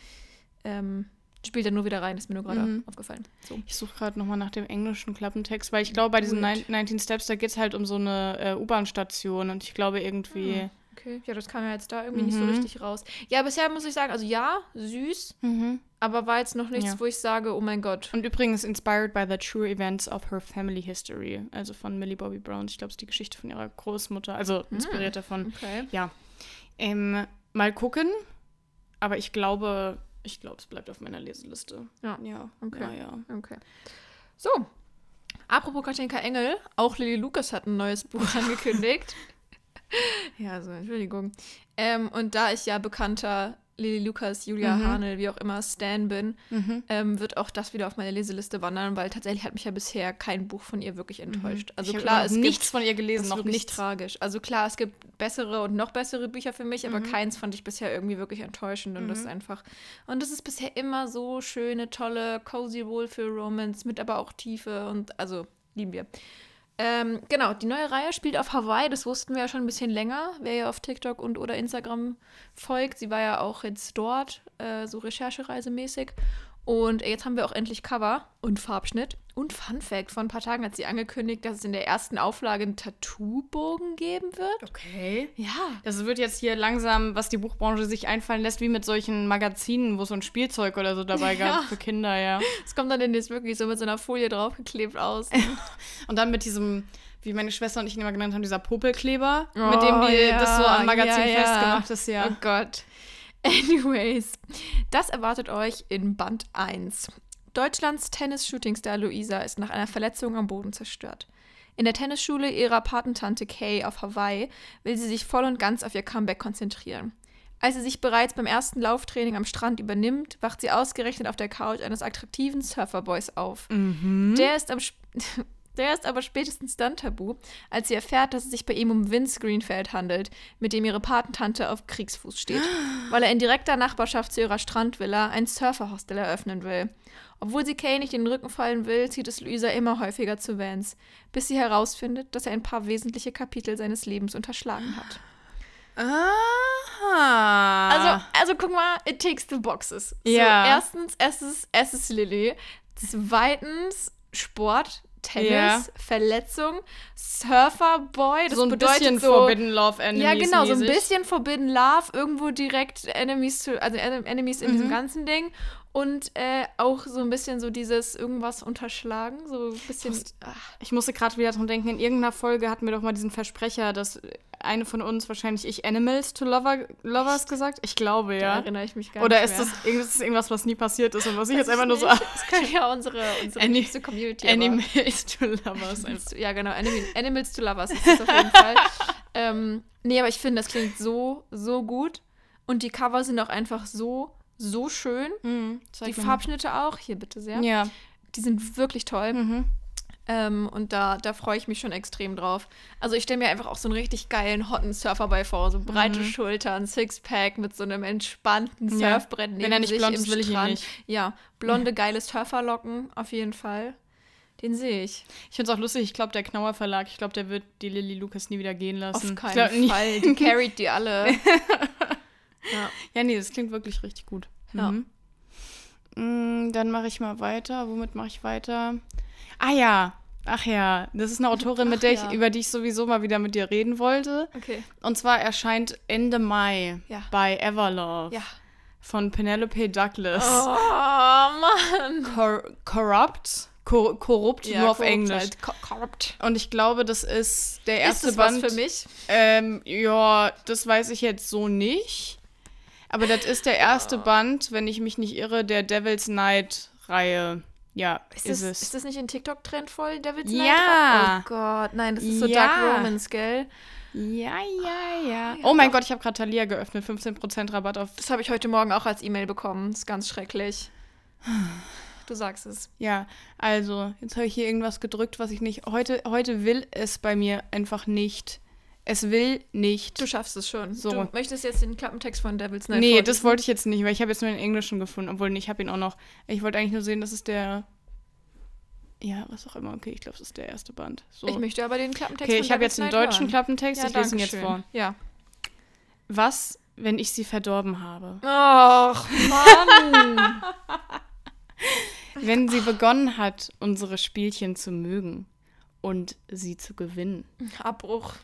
S2: Ähm, spielt er nur wieder rein, ist mir nur gerade
S1: Mhm.
S2: aufgefallen. So.
S1: Ich suche gerade nochmal nach dem englischen Klappentext, weil ich glaube, bei diesen
S2: Gut.
S1: Nine- 19 Steps, da geht es halt um so eine äh, U-Bahn-Station und ich glaube irgendwie.
S2: Ah, Okay, ja, das kam ja jetzt da irgendwie nicht so
S1: Mhm.
S2: richtig raus. Ja, bisher muss ich sagen, also ja, süß,
S1: Mhm.
S2: aber war jetzt noch nichts,
S1: Ja.
S2: wo ich sage, oh mein Gott.
S1: Und übrigens inspired by the true events of her family history, also von Millie Bobby Brown. Ich glaube, es ist die Geschichte von ihrer Großmutter, also inspiriert davon.
S2: Okay.
S1: Ähm, mal gucken, aber ich glaube, ich glaube, es bleibt auf meiner Leseliste.
S2: Ja.
S1: Ja,
S2: Okay.
S1: ja, ja.
S2: Okay. So. Apropos Katinka Engel, auch Lily Lucas hat ein neues Buch angekündigt. ja, also Entschuldigung. Ähm, und da ich ja bekannter Lily Lucas, Julia
S1: Mhm.
S2: Hanel, wie auch immer, Stan bin, ähm, wird auch das wieder auf meine Leseliste wandern, weil tatsächlich hat mich ja bisher kein Buch von ihr wirklich enttäuscht. Also
S1: Mhm. ich
S2: klar, es
S1: nichts
S2: gibt
S1: von ihr gelesen, noch nichts.
S2: tragisch. Also klar, es gibt bessere und noch bessere Bücher für mich, aber
S1: Mhm.
S2: keins fand ich bisher irgendwie wirklich enttäuschend und das ist einfach und das ist bisher immer so schöne, tolle, cozy Wohlfühl-Romance mit aber auch Tiefe und also lieben wir. Ähm, genau, die neue Reihe spielt auf Hawaii, das wussten wir ja schon ein bisschen länger, wer ja auf TikTok und oder Instagram folgt. Sie war ja auch jetzt dort, äh, so Recherchereisemäßig. Und jetzt haben wir auch endlich Cover und Farbschnitt. Und Fun Fact: Vor ein paar Tagen hat sie angekündigt, dass es in der ersten Auflage einen Tattoo-Bogen geben wird.
S1: Okay.
S2: Ja.
S1: Das wird jetzt hier langsam, was die Buchbranche sich einfallen lässt, wie mit solchen Magazinen, wo so ein Spielzeug oder so dabei
S2: Ja.
S1: gab für Kinder, ja.
S2: Es kommt dann demnächst wirklich so mit so einer Folie draufgeklebt aus.
S1: Und dann mit diesem, wie meine Schwester und ich ihn immer genannt haben, dieser Popelkleber,
S2: Oh,
S1: mit dem die
S2: ja,
S1: das so am Magazin
S2: ja.
S1: festgemacht ist, ja.
S2: Oh Gott. Anyways, das erwartet euch in Band 1. Deutschlands Tennis-Shootingstar Luisa ist nach einer Verletzung am Boden zerstört. In der Tennisschule ihrer Patentante Kay auf Hawaii will sie sich voll und ganz auf ihr Comeback konzentrieren. Als sie sich bereits beim ersten Lauftraining am Strand übernimmt, wacht sie ausgerechnet auf der Couch eines attraktiven Surferboys auf. Der ist am Sp- Der ist aber spätestens dann tabu, als sie erfährt, dass es sich bei ihm um Vince Greenfeld handelt, mit dem ihre Patentante auf Kriegsfuß steht, weil er in direkter Nachbarschaft zu ihrer Strandvilla ein Surferhostel eröffnen will. Obwohl sie Kay nicht in den Rücken fallen will, zieht es Luisa immer häufiger zu Vance, bis sie herausfindet, dass er ein paar wesentliche Kapitel seines Lebens unterschlagen hat.
S1: Aha.
S2: Also, also guck mal, it takes the boxes.
S1: Ja.
S2: So, erstens, es ist, es ist Lilly. Zweitens, Sport, Tennis. Verletzung, Surferboy. Das
S1: so ein
S2: bedeutet
S1: bisschen
S2: so,
S1: Forbidden Love Enemies.
S2: Ja, genau, so ein
S1: mäßig.
S2: bisschen Forbidden Love, irgendwo direkt Enemies zu, also En- Enemies in
S1: Mhm.
S2: diesem ganzen Ding. Und äh, auch so ein bisschen so dieses irgendwas unterschlagen, so ein bisschen. ach,
S1: Ich musste gerade wieder dran denken, in irgendeiner Folge hatten wir doch mal diesen Versprecher, dass eine von uns, wahrscheinlich ich, Animals to Lover, Lovers gesagt? Ich glaube,
S2: Da
S1: ja.
S2: erinnere ich mich gar
S1: Oder
S2: nicht
S1: ist
S2: mehr.
S1: das, ist das irgendwas, was nie passiert ist und was ich
S2: Weiß
S1: jetzt einfach nur so
S2: nicht. Das könnte ja unsere, unsere
S1: Ani-
S2: Community
S1: Animals to Lovers.
S2: Ja, genau. Animal, Animals to Lovers ist das auf jeden Fall. Ähm, nee, aber ich finde, das klingt so, so gut. Und die Cover sind auch einfach so, so schön.
S1: Mhm,
S2: Die Farbschnitte auch. Hier bitte sehr.
S1: Ja.
S2: Die sind wirklich toll.
S1: Mhm.
S2: Ähm, und da, da freue ich mich schon extrem drauf. Also ich stelle mir einfach auch so einen richtig geilen, hotten Surferboy vor. So breite
S1: Mhm.
S2: Schultern, Sixpack mit so einem entspannten
S1: Ja.
S2: Surfbrett neben
S1: Wenn er nicht
S2: sich
S1: blond
S2: im
S1: ist, will ich ihn nicht.
S2: Ja, blonde, geile Surferlocken auf jeden Fall. Den sehe ich.
S1: Ich finde es auch lustig, ich glaube, der Knauer Verlag, ich glaube, der wird die Lilly Lucas nie wieder gehen lassen.
S2: Auf keinen
S1: glaub,
S2: Fall. Die carried die alle. ja.
S1: Ja, nee, das klingt wirklich richtig gut.
S2: Ja.
S1: Mhm. Mm, Dann mache ich mal weiter. Womit mache ich weiter? Ah ja. Ach ja, das ist eine Autorin, mit
S2: Ach
S1: der
S2: ja.
S1: ich, über die ich sowieso mal wieder mit dir reden wollte.
S2: Okay.
S1: Und zwar erscheint Ende Mai
S2: Ja.
S1: bei Everlove
S2: Ja.
S1: von Penelope Douglas.
S2: Oh, Mann.
S1: Cor corrupt? Cor korrupt, nur auf
S2: korrupt
S1: Englisch.
S2: Halt. Co- Corrupt.
S1: Und ich glaube, das ist der
S2: Ist
S1: erste
S2: das was
S1: Band.
S2: für mich?
S1: Ähm, ja, das weiß ich jetzt so nicht. Aber das ist der erste
S2: Ah.
S1: Band, wenn ich mich nicht irre, der Devil's Night-Reihe. Ja,
S2: Ist
S1: ist,
S2: das,
S1: es.
S2: ist das nicht in TikTok-Trend voll, Devil's
S1: Ja.
S2: Night? Oh Gott, nein, das ist so
S1: Ja.
S2: Dark Romance, gell?
S1: ja, ja, ja.
S2: ja,
S1: oh mein
S2: doch.
S1: Gott, ich habe gerade Thalia geöffnet. 15% Rabatt auf.
S2: Das habe ich heute Morgen auch als E-Mail bekommen. Das ist ganz schrecklich. Du sagst es.
S1: Ja, also, jetzt habe ich hier irgendwas gedrückt, was ich nicht. Heute, heute will es bei mir einfach nicht. Es will nicht.
S2: Du schaffst es schon.
S1: So.
S2: Du möchtest jetzt den Klappentext von Devil's Night
S1: nee, das wollte ich jetzt nicht, weil ich habe jetzt nur den Englischen gefunden. Obwohl, nee, ich habe ihn auch noch. Ich wollte eigentlich nur sehen, das ist der. Ja, was auch immer. Okay, ich glaube, das ist der erste Band. So.
S2: Ich möchte aber den Klappentext
S1: okay, ich habe jetzt einen deutschen
S2: hören.
S1: Klappentext.
S2: Ja,
S1: ich lese ihn jetzt vor.
S2: Ja.
S1: Was, wenn ich sie verdorben habe?
S2: Ach, Mann.
S1: Wenn sie begonnen hat, unsere Spielchen zu mögen und sie zu gewinnen.
S2: Abbruch.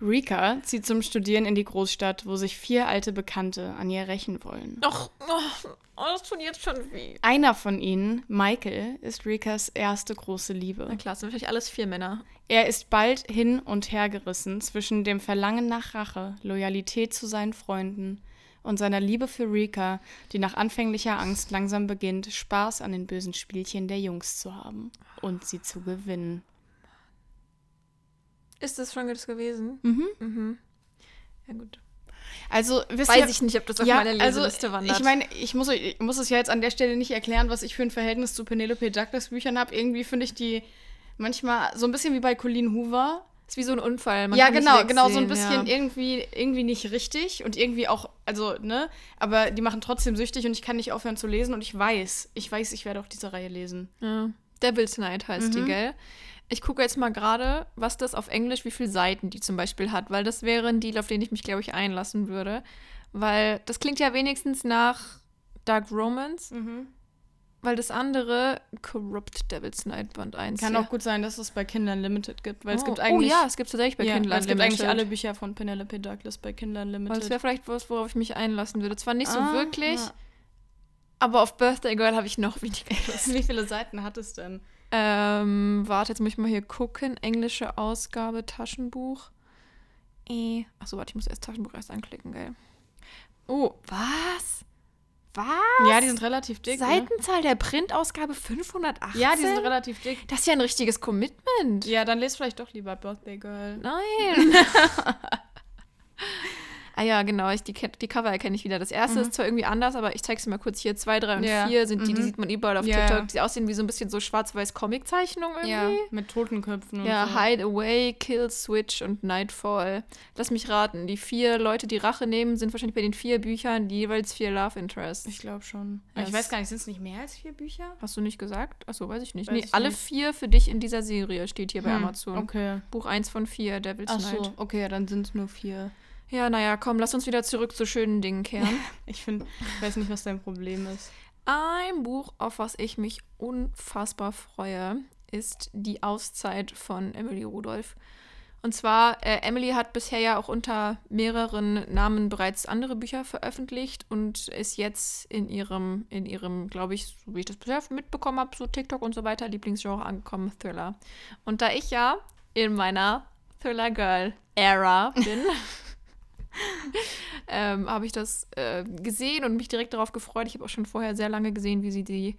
S1: Rika zieht zum Studieren in die Großstadt, wo sich vier alte Bekannte an ihr rächen wollen.
S2: Ach, oh, oh, das tut jetzt schon weh.
S1: Einer von ihnen, Michael, ist Rikas erste große Liebe.
S2: Na klar, sind natürlich alles vier Männer.
S1: Er ist bald hin und her gerissen zwischen dem Verlangen nach Rache, Loyalität zu seinen Freunden und seiner Liebe für Rika, die nach anfänglicher Angst langsam beginnt, Spaß an den bösen Spielchen der Jungs zu haben und sie zu gewinnen.
S2: Ist das schon das gewesen?
S1: Mhm.
S2: Mhm. Ja, gut.
S1: Also, wisst
S2: Weiß
S1: ihr,
S2: ich nicht, ob das auf
S1: ja,
S2: meine
S1: also,
S2: Leseliste wandert.
S1: Ich meine, ich muss, ich muss es ja jetzt an der Stelle nicht erklären, was ich für ein Verhältnis zu Penelope Douglas Büchern habe. Irgendwie finde ich die manchmal so ein bisschen wie bei Colleen Hoover.
S2: ist wie so ein Unfall. man
S1: ja, genau, genau, so ein bisschen
S2: ja.
S1: irgendwie, irgendwie nicht richtig und irgendwie auch, also, ne, aber die machen trotzdem süchtig und ich kann nicht aufhören zu lesen und ich weiß, ich weiß, ich werde auch diese Reihe lesen.
S2: Ja. Devil's Night heißt die,
S1: Mhm.
S2: gell? Ich gucke jetzt mal gerade, was das auf Englisch, wie viele Seiten die zum Beispiel hat, weil das wäre ein Deal, auf den ich mich, glaube ich, einlassen würde. Weil das klingt ja wenigstens nach Dark Romance, weil das andere Corrupt Devil's Night Band 1.
S1: Kann
S2: ja.
S1: auch gut sein, dass es bei Kindern Limited gibt, weil es
S2: oh.
S1: gibt eigentlich.
S2: Oh ja, es gibt tatsächlich bei
S1: ja,
S2: Kindle
S1: es gibt eigentlich alle Bücher von Penelope Douglas bei Kindern
S2: Weil
S1: Limited.
S2: das wäre vielleicht was, worauf ich mich einlassen würde. Zwar nicht so
S1: Ah,
S2: wirklich,
S1: ja.
S2: aber auf Birthday Girl habe ich noch weniger Lust.
S1: Wie viele Seiten hat es denn?
S2: Ähm, warte, jetzt muss ich mal hier gucken. Englische Ausgabe, Taschenbuch. Äh. Achso, warte, ich muss erst Taschenbuch erst anklicken, gell. Oh, was? Was?
S1: Ja, die sind relativ dick. Ne?
S2: Seitenzahl der Printausgabe 518?
S1: Ja, die sind relativ dick.
S2: Das ist ja ein richtiges Commitment.
S1: Ja, dann lest vielleicht doch lieber Birthday Girl.
S2: Nein. ja, genau, ich, die, die Cover erkenne ich wieder. Das erste ist zwar irgendwie anders, aber ich zeige es mal kurz hier. Zwei, drei und
S1: Mhm. Ja.
S2: vier sind die, die
S1: Mhm.
S2: sieht man überall auf
S1: Ja,
S2: TikTok.
S1: ja.
S2: Die aussehen wie so ein bisschen so schwarz-weiß Comic-Zeichnungen irgendwie.
S1: mit Totenköpfen und
S2: Ja,
S1: so.
S2: Hide Away, Kill Switch und Nightfall. Lass mich raten, die vier Leute, die Rache nehmen, sind wahrscheinlich bei den vier Büchern die jeweils vier Love Interests.
S1: Ich glaube schon.
S2: Ja,
S1: ich weiß gar nicht, sind es nicht mehr als vier Bücher?
S2: Hast du nicht gesagt? Achso, weiß ich nicht.
S1: Weiß
S2: nee,
S1: ich
S2: alle
S1: nicht.
S2: vier für dich in dieser Serie steht hier bei
S1: Hm,
S2: Amazon.
S1: Okay.
S2: Buch 1 von 4, Devil's
S1: Ach
S2: Night.
S1: so, okay, ja, dann sind es nur vier.
S2: Ja, naja, komm, lass uns wieder zurück zu schönen Dingen kehren.
S1: Ich finde, ich weiß nicht, was dein Problem ist.
S2: Ein Buch, auf was ich mich unfassbar freue, ist Die Auszeit von Emily Rudolph. Und zwar, äh, Emily hat bisher ja auch unter mehreren Namen bereits andere Bücher veröffentlicht und ist jetzt in ihrem, in ihrem, glaube ich, so wie ich das bisher mitbekommen habe, so TikTok und so weiter, Lieblingsgenre angekommen, Thriller. Und da ich ja in meiner Thriller Girl Era bin, ähm, habe ich das äh, gesehen und mich direkt darauf gefreut. Ich habe auch schon vorher sehr lange gesehen, wie sie die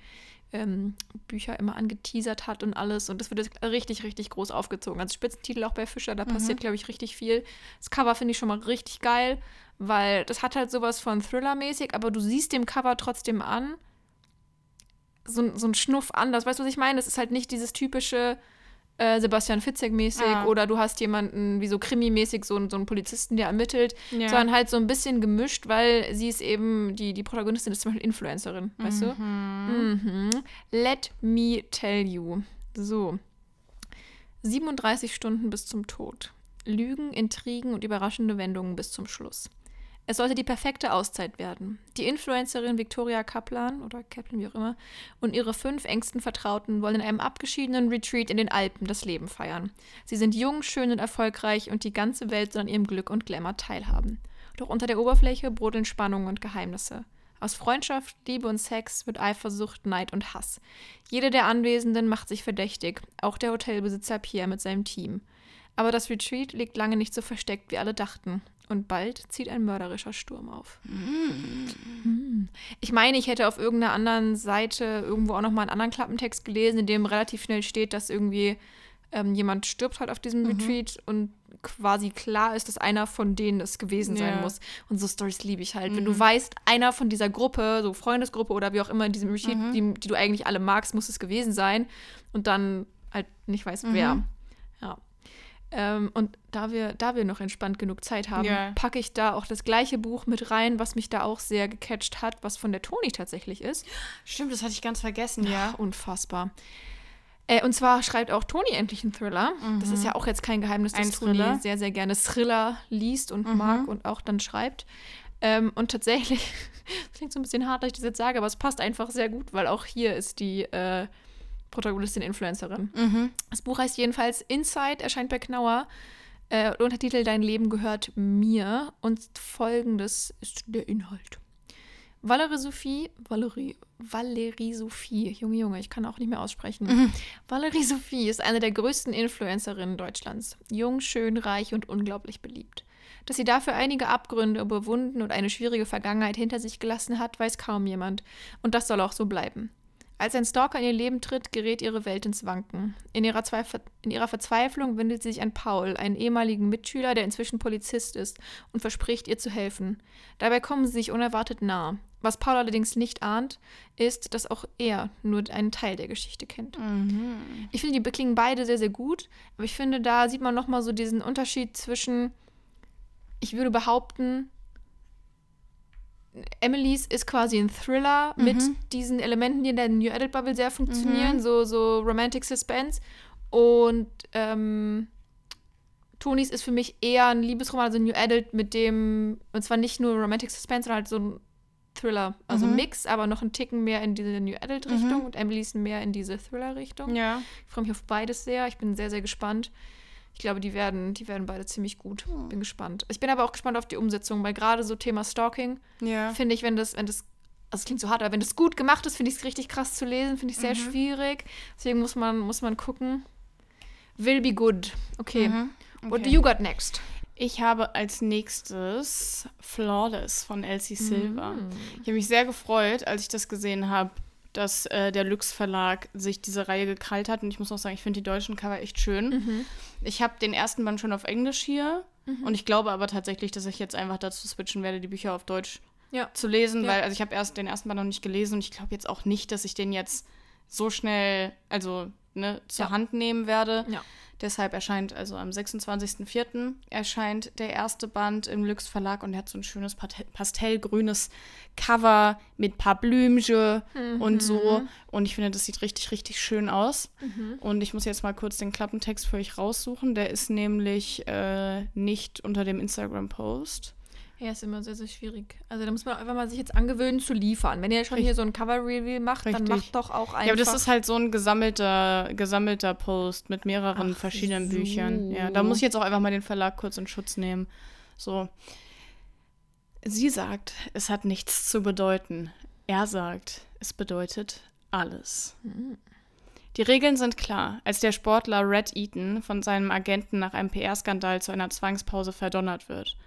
S2: ähm, Bücher immer angeteasert hat und alles. Und das wird jetzt richtig, richtig groß aufgezogen. Also Spitzentitel auch bei Fischer, da passiert, glaube ich, richtig viel. Das Cover finde ich schon mal richtig geil, weil das hat halt sowas von Thriller-mäßig, aber du siehst dem Cover trotzdem an, so, so ein Schnuff anders. Weißt du, was ich meine? Es ist halt nicht dieses typische äh, Sebastian Fitzek-mäßig
S1: Ah.
S2: oder du hast jemanden wie so Krimi-mäßig, so, einen- so einen Polizisten, der ermittelt,
S1: Ja.
S2: sondern halt so ein bisschen gemischt, weil sie ist eben, die, die Protagonistin ist zum Beispiel Influencerin, weißt du? Mhm. Let me tell you. So. 37 Stunden bis zum Tod. Lügen, Intrigen und überraschende Wendungen bis zum Schluss. Es sollte die perfekte Auszeit werden. Die Influencerin Victoria Kaplan oder Kaplan, wie auch immer, und ihre fünf engsten Vertrauten wollen in einem abgeschiedenen Retreat in den Alpen das Leben feiern. Sie sind jung, schön und erfolgreich und die ganze Welt soll an ihrem Glück und Glamour teilhaben. Doch unter der Oberfläche brodeln Spannungen und Geheimnisse. Aus Freundschaft, Liebe und Sex wird Eifersucht, Neid und Hass. Jede der Anwesenden macht sich verdächtig, auch der Hotelbesitzer Pierre mit seinem Team. Aber das Retreat liegt lange nicht so versteckt, wie alle dachten. Und bald zieht ein mörderischer Sturm auf. Mm. Ich meine, ich hätte auf irgendeiner anderen Seite irgendwo auch nochmal einen anderen Klappentext gelesen, in dem relativ schnell steht, dass irgendwie ähm, jemand stirbt halt auf diesem Retreat und quasi klar ist, dass einer von denen es gewesen sein
S1: Ja.
S2: muss. Und so Stories liebe ich halt. Wenn du weißt, einer von dieser Gruppe, so Freundesgruppe oder wie auch immer in diesem Retreat, die, die du eigentlich alle magst, muss es gewesen sein und dann halt nicht weißt, wer. Ähm, und da wir, da wir noch entspannt genug Zeit haben,
S1: Ja.
S2: packe ich da auch das gleiche Buch mit rein, was mich da auch sehr gecatcht hat, was von der Toni tatsächlich ist.
S1: Stimmt, das hatte ich ganz vergessen, ja.
S2: Unfassbar. Äh, und zwar schreibt auch Toni endlich einen Thriller. Das ist ja auch jetzt kein Geheimnis, dass Toni
S1: Thriller?
S2: sehr, sehr gerne Thriller liest und mag und auch dann schreibt. Ähm, und tatsächlich, das klingt so ein bisschen hart, dass ich das jetzt sage, aber es passt einfach sehr gut, weil auch hier ist die äh, Protagonistin Influencerin.
S1: Mhm.
S2: Das Buch heißt jedenfalls Inside, erscheint bei Knauer. Äh, Untertitel Dein Leben gehört mir. Und folgendes ist der Inhalt. Valerie Sophie, Valerie, Valerie Sophie, Junge, Junge, ich kann auch nicht mehr aussprechen. Valerie Sophie ist eine der größten Influencerinnen Deutschlands. Jung, schön, reich und unglaublich beliebt. Dass sie dafür einige Abgründe überwunden und eine schwierige Vergangenheit hinter sich gelassen hat, weiß kaum jemand. Und das soll auch so bleiben. Als ein Stalker in ihr Leben tritt, gerät ihre Welt ins Wanken. In ihrer, Zweif in ihrer Verzweiflung wendet sie sich an Paul, einen ehemaligen Mitschüler, der inzwischen Polizist ist, und verspricht ihr zu helfen. Dabei kommen sie sich unerwartet nah. Was Paul allerdings nicht ahnt, ist, dass auch er nur einen Teil der Geschichte kennt.
S1: Mhm.
S2: Ich finde, die klingen beide sehr, sehr gut, aber ich finde, da sieht man nochmal so diesen Unterschied zwischen, ich würde behaupten, Emily's ist quasi ein Thriller
S1: Mhm.
S2: mit diesen Elementen, die in der New Adult Bubble sehr funktionieren,
S1: Mhm.
S2: so, so Romantic Suspense. Und ähm, Tonis ist für mich eher ein Liebesroman, also New Adult mit dem, und zwar nicht nur Romantic Suspense, sondern halt so ein Thriller. Also
S1: Mhm.
S2: Mix, aber noch ein Ticken mehr in diese New Adult-Richtung
S1: Mhm.
S2: und Emily's mehr in diese Thriller-Richtung.
S1: Ja.
S2: Ich freue mich auf beides sehr. Ich bin sehr, sehr gespannt. Ich glaube, die werden, die werden beide ziemlich gut.
S1: Hm.
S2: Bin gespannt. Ich bin aber auch gespannt auf die Umsetzung, weil gerade so Thema Stalking,
S1: Ja.
S2: finde ich, wenn das, wenn das, also es klingt so hart, aber wenn das gut gemacht ist, finde ich es richtig krass zu lesen, finde ich sehr
S1: Mhm.
S2: schwierig. Deswegen muss man, muss man gucken. Will be good. Okay.
S1: Mhm.
S2: What do
S1: Okay.
S2: you got next?
S1: Ich habe als nächstes Flawless von Elsie Silver.
S2: Mm.
S1: Ich habe mich sehr gefreut, als ich das gesehen habe, dass äh, der Lux Verlag sich diese Reihe gekrallt hat. Und ich muss auch sagen, ich finde die deutschen Cover echt schön.
S2: Mhm.
S1: Ich habe den ersten Band schon auf Englisch hier. Und ich glaube aber tatsächlich, dass ich jetzt einfach dazu switchen werde, die Bücher auf Deutsch
S2: Ja.
S1: zu lesen,
S2: Ja.
S1: weil also ich habe erst den ersten Band noch nicht gelesen und ich glaube jetzt auch nicht, dass ich den jetzt so schnell, also ne, zur
S2: Ja.
S1: Hand nehmen werde.
S2: Ja.
S1: Deshalb erscheint, also am 26.04. erscheint der erste Band im Lux Verlag und der hat so ein schönes pastellgrünes Cover mit paar Blümchen und so. Und ich finde, das sieht richtig, richtig schön aus. Und ich muss jetzt mal kurz den Klappentext für euch raussuchen. Der ist nämlich äh, nicht unter dem Instagram-Post.
S2: Ja, ist immer sehr, sehr schwierig. Also da muss man einfach mal sich jetzt angewöhnen zu liefern. Wenn ihr schon hier so ein Cover-Reveal macht, dann
S1: Richtig.
S2: macht doch auch einfach.
S1: Ja, aber das ist halt so ein gesammelter, gesammelter Post mit mehreren
S2: Ach
S1: verschiedenen
S2: so.
S1: Büchern. Ja, da muss ich jetzt auch einfach mal den Verlag kurz in Schutz nehmen. So. Sie sagt, es hat nichts zu bedeuten. Er sagt, es bedeutet alles. Die Regeln sind klar. Als der Sportler Red Eaton von seinem Agenten nach einem PR-Skandal zu einer Zwangspause verdonnert wird.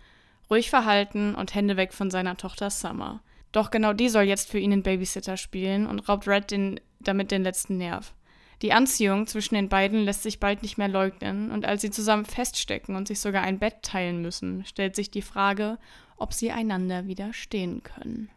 S1: Ruhig verhalten und Hände weg von seiner Tochter Summer. Doch genau die soll jetzt für ihn den Babysitter spielen und raubt Red den, damit den letzten Nerv. Die Anziehung zwischen den beiden lässt sich bald nicht mehr leugnen und als sie zusammen feststecken und sich sogar ein Bett teilen müssen, stellt sich die Frage, ob sie einander widerstehen können.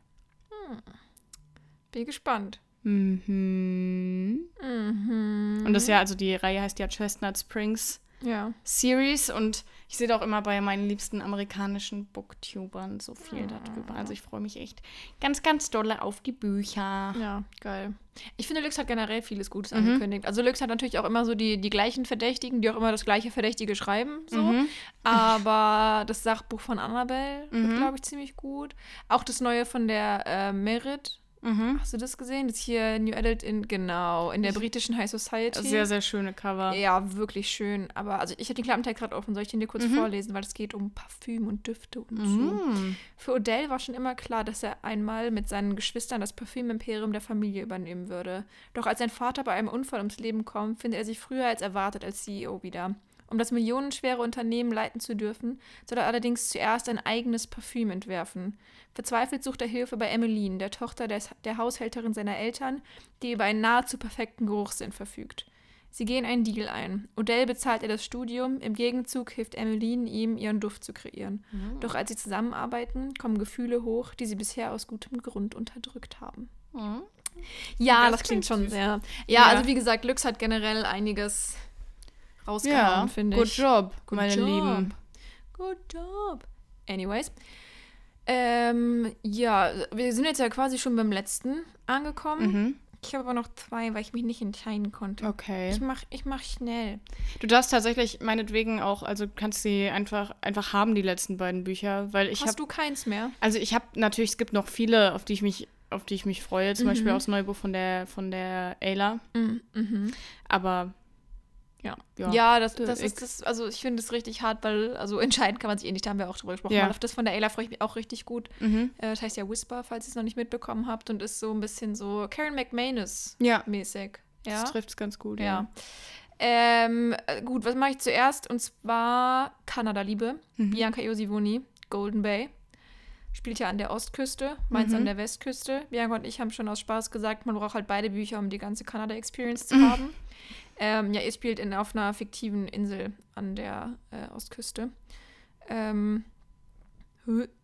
S2: Bin gespannt.
S1: Mhm.
S2: Mhm.
S1: Und das ist ja, also die Reihe heißt ja Chestnut Springs
S2: Ja.
S1: Series und ich sehe auch immer bei meinen liebsten amerikanischen Booktubern so viel darüber. Also ich freue mich echt ganz, ganz doll auf die Bücher.
S2: Ja, geil. Ich finde, Lux hat generell vieles Gutes
S1: Mhm.
S2: angekündigt. Also Lux hat natürlich auch immer so die, die gleichen Verdächtigen, die auch immer das gleiche Verdächtige schreiben. So.
S1: Mhm.
S2: Aber das Sachbuch von Annabelle
S1: Mhm.
S2: wird, glaube ich, ziemlich gut. Auch das neue von der äh, Merit.
S1: Mhm.
S2: Hast du das gesehen? Das hier New Adult in, genau, in der britischen High Society.
S1: Sehr, sehr schöne Cover.
S2: Ja, wirklich schön. Aber also ich habe den Klappentext gerade offen. Soll ich den dir kurz
S1: Mhm.
S2: vorlesen? Weil es geht um Parfüm und Düfte und so.
S1: Mhm.
S2: Für Odell war schon immer klar, dass er einmal mit seinen Geschwistern das Parfümimperium der Familie übernehmen würde. Doch als sein Vater bei einem Unfall ums Leben kommt, findet er sich früher als erwartet als CEO wieder. Um das millionenschwere Unternehmen leiten zu dürfen, soll er allerdings zuerst ein eigenes Parfüm entwerfen. Verzweifelt sucht er Hilfe bei Emmeline, der Tochter des, der Haushälterin seiner Eltern, die über einen nahezu perfekten Geruchssinn verfügt. Sie gehen einen Deal ein. Odell bezahlt er das Studium, im Gegenzug hilft Emmeline ihm, ihren Duft zu kreieren. Doch als sie zusammenarbeiten, kommen Gefühle hoch, die sie bisher aus gutem Grund unterdrückt haben.
S1: Mhm.
S2: Ja,
S1: Das
S2: das, klingt
S1: klingt
S2: schon
S1: süß.
S2: sehr. Ja,
S1: Ja.
S2: also wie gesagt, Lux hat generell einiges rausgehauen,
S1: Ja,
S2: finde
S1: good
S2: ich.
S1: job,
S2: Good
S1: meine
S2: job.
S1: Lieben.
S2: Good job. Anyways. Ähm, ja, wir sind jetzt ja quasi schon beim letzten angekommen.
S1: Mhm.
S2: Ich habe aber noch zwei, weil ich mich nicht entscheiden konnte.
S1: Okay.
S2: Ich mach, ich mach schnell.
S1: Du darfst tatsächlich meinetwegen auch, also kannst sie einfach, einfach haben, die letzten beiden Bücher, weil ich
S2: Hast
S1: habe,
S2: du keins mehr?
S1: also ich habe natürlich, es gibt noch viele, auf die ich mich, auf die ich mich freue, zum
S2: Mhm.
S1: Beispiel auch das neue Buch von der, von der Ayla,
S2: Mhm. Mhm.
S1: aber ja, ja.
S2: Ja, das, das
S1: ich-
S2: ist das, also ich finde es richtig hart, weil, also entscheiden kann man sich eh nicht, da haben wir auch drüber gesprochen.
S1: Ja.
S2: Auf das von der Ayla freue ich mich auch richtig gut.
S1: Mhm.
S2: Äh, das heißt ja Whisper, falls ihr es noch nicht mitbekommen habt und ist so ein bisschen so Karen McManus
S1: Ja,
S2: mäßig. Ja.
S1: das trifft es ganz gut.
S2: ja. Ähm, äh, gut, was mache ich zuerst? Und zwar Kanada-Liebe.
S1: Mhm.
S2: Bianca Iosivoni, Golden Bay. Spielt ja an der Ostküste, meins
S1: Mhm.
S2: an der Westküste. Bianca und ich haben schon aus Spaß gesagt, man braucht halt beide Bücher, um die ganze Kanada-Experience zu
S1: Mhm.
S2: haben. Ähm, ja, ihr spielt in, auf einer fiktiven Insel an der äh, Ostküste. Ähm,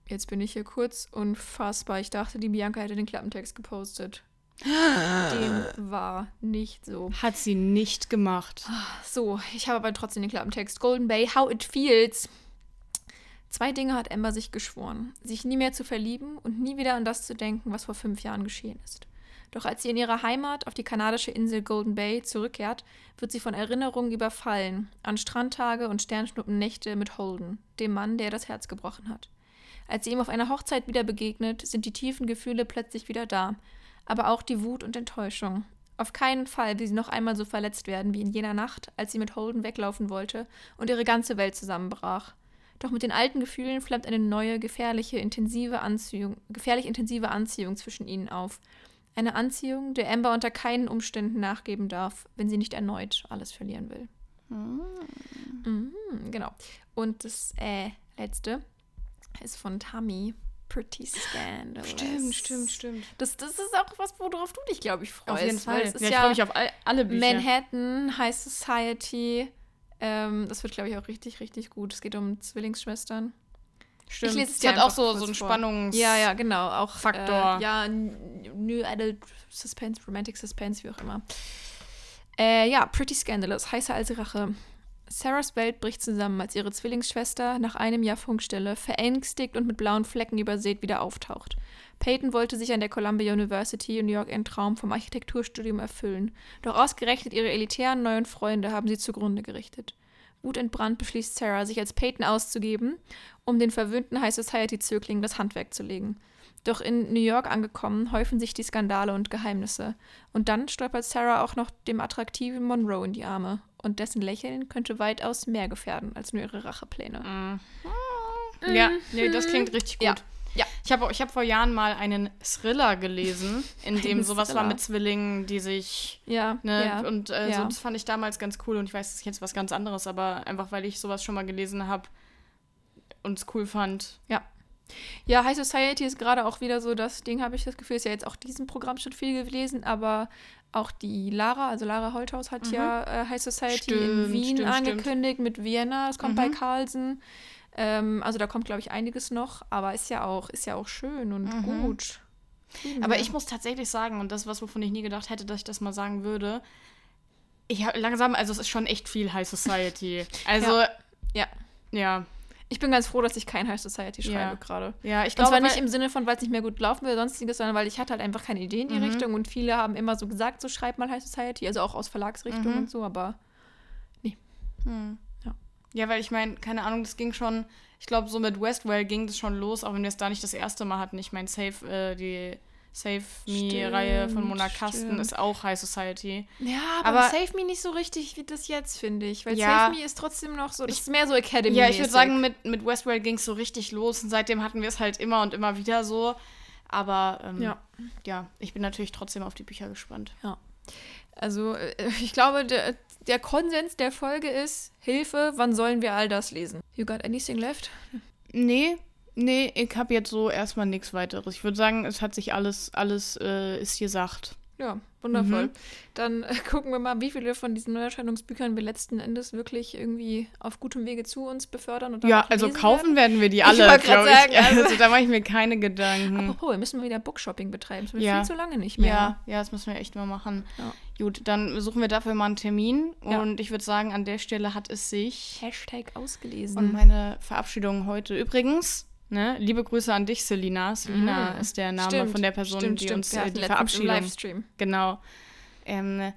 S2: jetzt bin ich hier kurz unfassbar. Ich dachte, die Bianca hätte den Klappentext gepostet. Dem war nicht so.
S1: Hat sie nicht gemacht.
S2: So, ich habe aber trotzdem den Klappentext. Golden Bay, How It Feels. Zwei Dinge hat Amber sich geschworen. Sich nie mehr zu verlieben und nie wieder an das zu denken, was vor fünf Jahren geschehen ist. Doch als sie in ihrer Heimat auf die kanadische Insel Golden Bay zurückkehrt, wird sie von Erinnerungen überfallen an Strandtage und Sternschnuppennächte mit Holden, dem Mann, der ihr das Herz gebrochen hat. Als sie ihm auf einer Hochzeit wieder begegnet, sind die tiefen Gefühle plötzlich wieder da, aber auch die Wut und Enttäuschung. Auf keinen Fall will sie noch einmal so verletzt werden wie in jener Nacht, als sie mit Holden weglaufen wollte und ihre ganze Welt zusammenbrach. Doch mit den alten Gefühlen flammt eine neue, gefährliche, intensive Anziehung, gefährlich intensive Anziehung zwischen ihnen auf. Eine Anziehung, der Amber unter keinen Umständen nachgeben darf, wenn sie nicht erneut alles verlieren will. Mhm, genau. Und das äh, letzte ist von Tammy. Pretty Scandalous.
S1: Stimmt, stimmt, stimmt.
S2: Das, das ist auch was, worauf du dich, glaube ich, freust.
S1: Auf jeden Fall.
S2: es ist
S1: ja, ich freue mich auf all, alle Bücher.
S2: Manhattan, High Society. Ähm, das wird, glaube ich, auch richtig, richtig gut. Es geht um Zwillingsschwestern.
S1: Stimmt.
S2: Ich lese es
S1: hat auch so, so einen
S2: vor.
S1: Spannungs...
S2: Ja, ja, genau. Auch
S1: Faktor.
S2: Äh, ja, New Adult Suspense, Romantic Suspense, wie auch immer. Äh, ja, Pretty Scandalous, heißer als Rache. Sarahs Welt bricht zusammen, als ihre Zwillingsschwester nach einem Jahr Funkstille, verängstigt und mit blauen Flecken übersät, wieder auftaucht. Peyton wollte sich an der Columbia University in New York einen Traum vom Architekturstudium erfüllen. Doch ausgerechnet ihre elitären neuen Freunde haben sie zugrunde gerichtet. Wutentbrannt beschließt Sarah, sich als Peyton auszugeben, um den verwöhnten High Society-Zögling das Handwerk zu legen. Doch in New York angekommen, häufen sich die Skandale und Geheimnisse. Und dann stolpert Sarah auch noch dem attraktiven Monroe in die Arme. Und dessen Lächeln könnte weitaus mehr gefährden als nur ihre Rachepläne.
S1: Ja, nee, das klingt richtig gut.
S2: Ja. Ja.
S1: Ich habe ich hab vor Jahren mal einen Thriller gelesen, in dem sowas war
S2: Thriller.
S1: mit Zwillingen, die sich.
S2: Ja,
S1: Ne,
S2: ja.
S1: Und äh, so,
S2: ja.
S1: das fand ich damals ganz cool und ich weiß, das ist jetzt was ganz anderes, aber einfach weil ich sowas schon mal gelesen habe und es cool fand.
S2: Ja, High Society ist gerade auch wieder so das Ding, habe ich das Gefühl, ist ja jetzt auch diesem Programm schon viel gelesen, aber auch die Lara, also Lara Holthaus hat
S1: Mhm.
S2: ja äh, High Society in
S1: Stimmt,
S2: Wien
S1: stimmt, stimmt.
S2: angekündigt mit Vienna, es kommt bei
S1: Mhm.
S2: Carlsen. Ähm, also da kommt, glaube ich, einiges noch, aber ist ja auch, ist ja auch schön und
S1: Mhm.
S2: gut. Lieben
S1: Aber ich muss tatsächlich sagen, und das ist was, wovon ich nie gedacht hätte, dass ich das mal sagen würde. Ich habe langsam, also es ist schon echt viel High Society. Also,
S2: Ja.
S1: ja.
S2: Ich bin ganz froh, dass ich kein High Society schreibe
S1: Ja.
S2: gerade.
S1: Ja, ich
S2: Und
S1: glaube
S2: zwar nicht im Sinne von, weil es nicht mehr gut laufen will oder sonstiges, sondern weil ich hatte halt einfach keine Idee in die
S1: Mhm.
S2: Richtung und viele haben immer so gesagt, so schreib mal High Society, also auch aus Verlagsrichtung
S1: Mhm.
S2: und so, aber
S1: Hm.
S2: Ja.
S1: Ja, weil ich meine, keine Ahnung, das ging schon, ich glaube, so mit Westwell ging das schon los, auch wenn wir es da nicht das erste Mal hatten. Ich meine, Save, äh, die Save Me-Reihe von Mona
S2: Stimmt,
S1: Kasten
S2: stimmt.
S1: ist auch High Society.
S2: Ja, aber,
S1: Aber-
S2: Save Me nicht so richtig wie das jetzt, finde ich. Weil
S1: Ja.
S2: Save Me ist trotzdem noch so, das ist mehr so Academy.
S1: Ja, ich würde sagen, mit, mit Westwell ging es so richtig los und seitdem hatten wir es halt immer und immer wieder so. Aber ähm,
S2: Ja.
S1: ja, ich bin natürlich trotzdem auf die Bücher gespannt.
S2: Also, äh, ich glaube, der, der Konsens der Folge ist: Hilfe, wann sollen wir all das lesen? You got anything left?
S1: Nee, nee, ich habe jetzt so erstmal nichts weiteres. Ich würde sagen, es hat sich alles, alles äh, ist gesagt.
S2: Ja, wundervoll.
S1: Mhm.
S2: Dann äh, gucken wir mal, wie viele von diesen Neuerscheinungsbüchern wir letzten Endes wirklich irgendwie auf gutem Wege zu uns befördern. Und
S1: Ja, also kaufen werden wir die alle, glaube ich.
S2: sagen, also-
S1: Also, da mache ich mir keine
S2: Werden.
S1: Gedanken.
S2: Apropos, wir müssen mal wieder Bookshopping betreiben. Das haben wir
S1: Ja.
S2: viel zu lange nicht mehr.
S1: Ja, ja, das müssen wir echt mal machen.
S2: Ja.
S1: Gut, dann suchen wir dafür mal einen Termin.
S2: Ja.
S1: Und ich würde sagen, an der Stelle hat es sich.
S2: Hashtag ausgelesen.
S1: Und meine Verabschiedung heute. Übrigens, ne, liebe Grüße an dich, Selina. Selina
S2: Mhm.
S1: ist der Name
S2: Stimmt,
S1: von der Person,
S2: stimmt,
S1: die
S2: stimmt.
S1: uns äh, die Verabschiedung.
S2: Livestream.
S1: Genau. Ähm,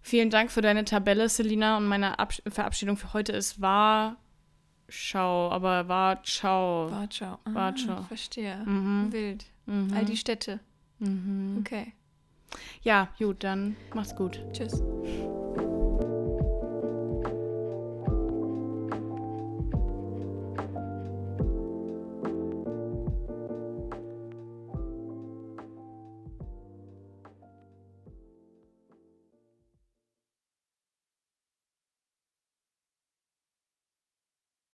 S1: vielen Dank für deine Tabelle, Selina. Und meine Abs Verabschiedung für heute ist war Schau, aber war Ciao.
S2: Warschau. Ah,
S1: Warschau.
S2: Verstehe.
S1: Mhm.
S2: Wild.
S1: Mhm.
S2: All die Städte.
S1: Mhm.
S2: Okay.
S1: Ja, gut, dann mach's gut.
S2: Tschüss.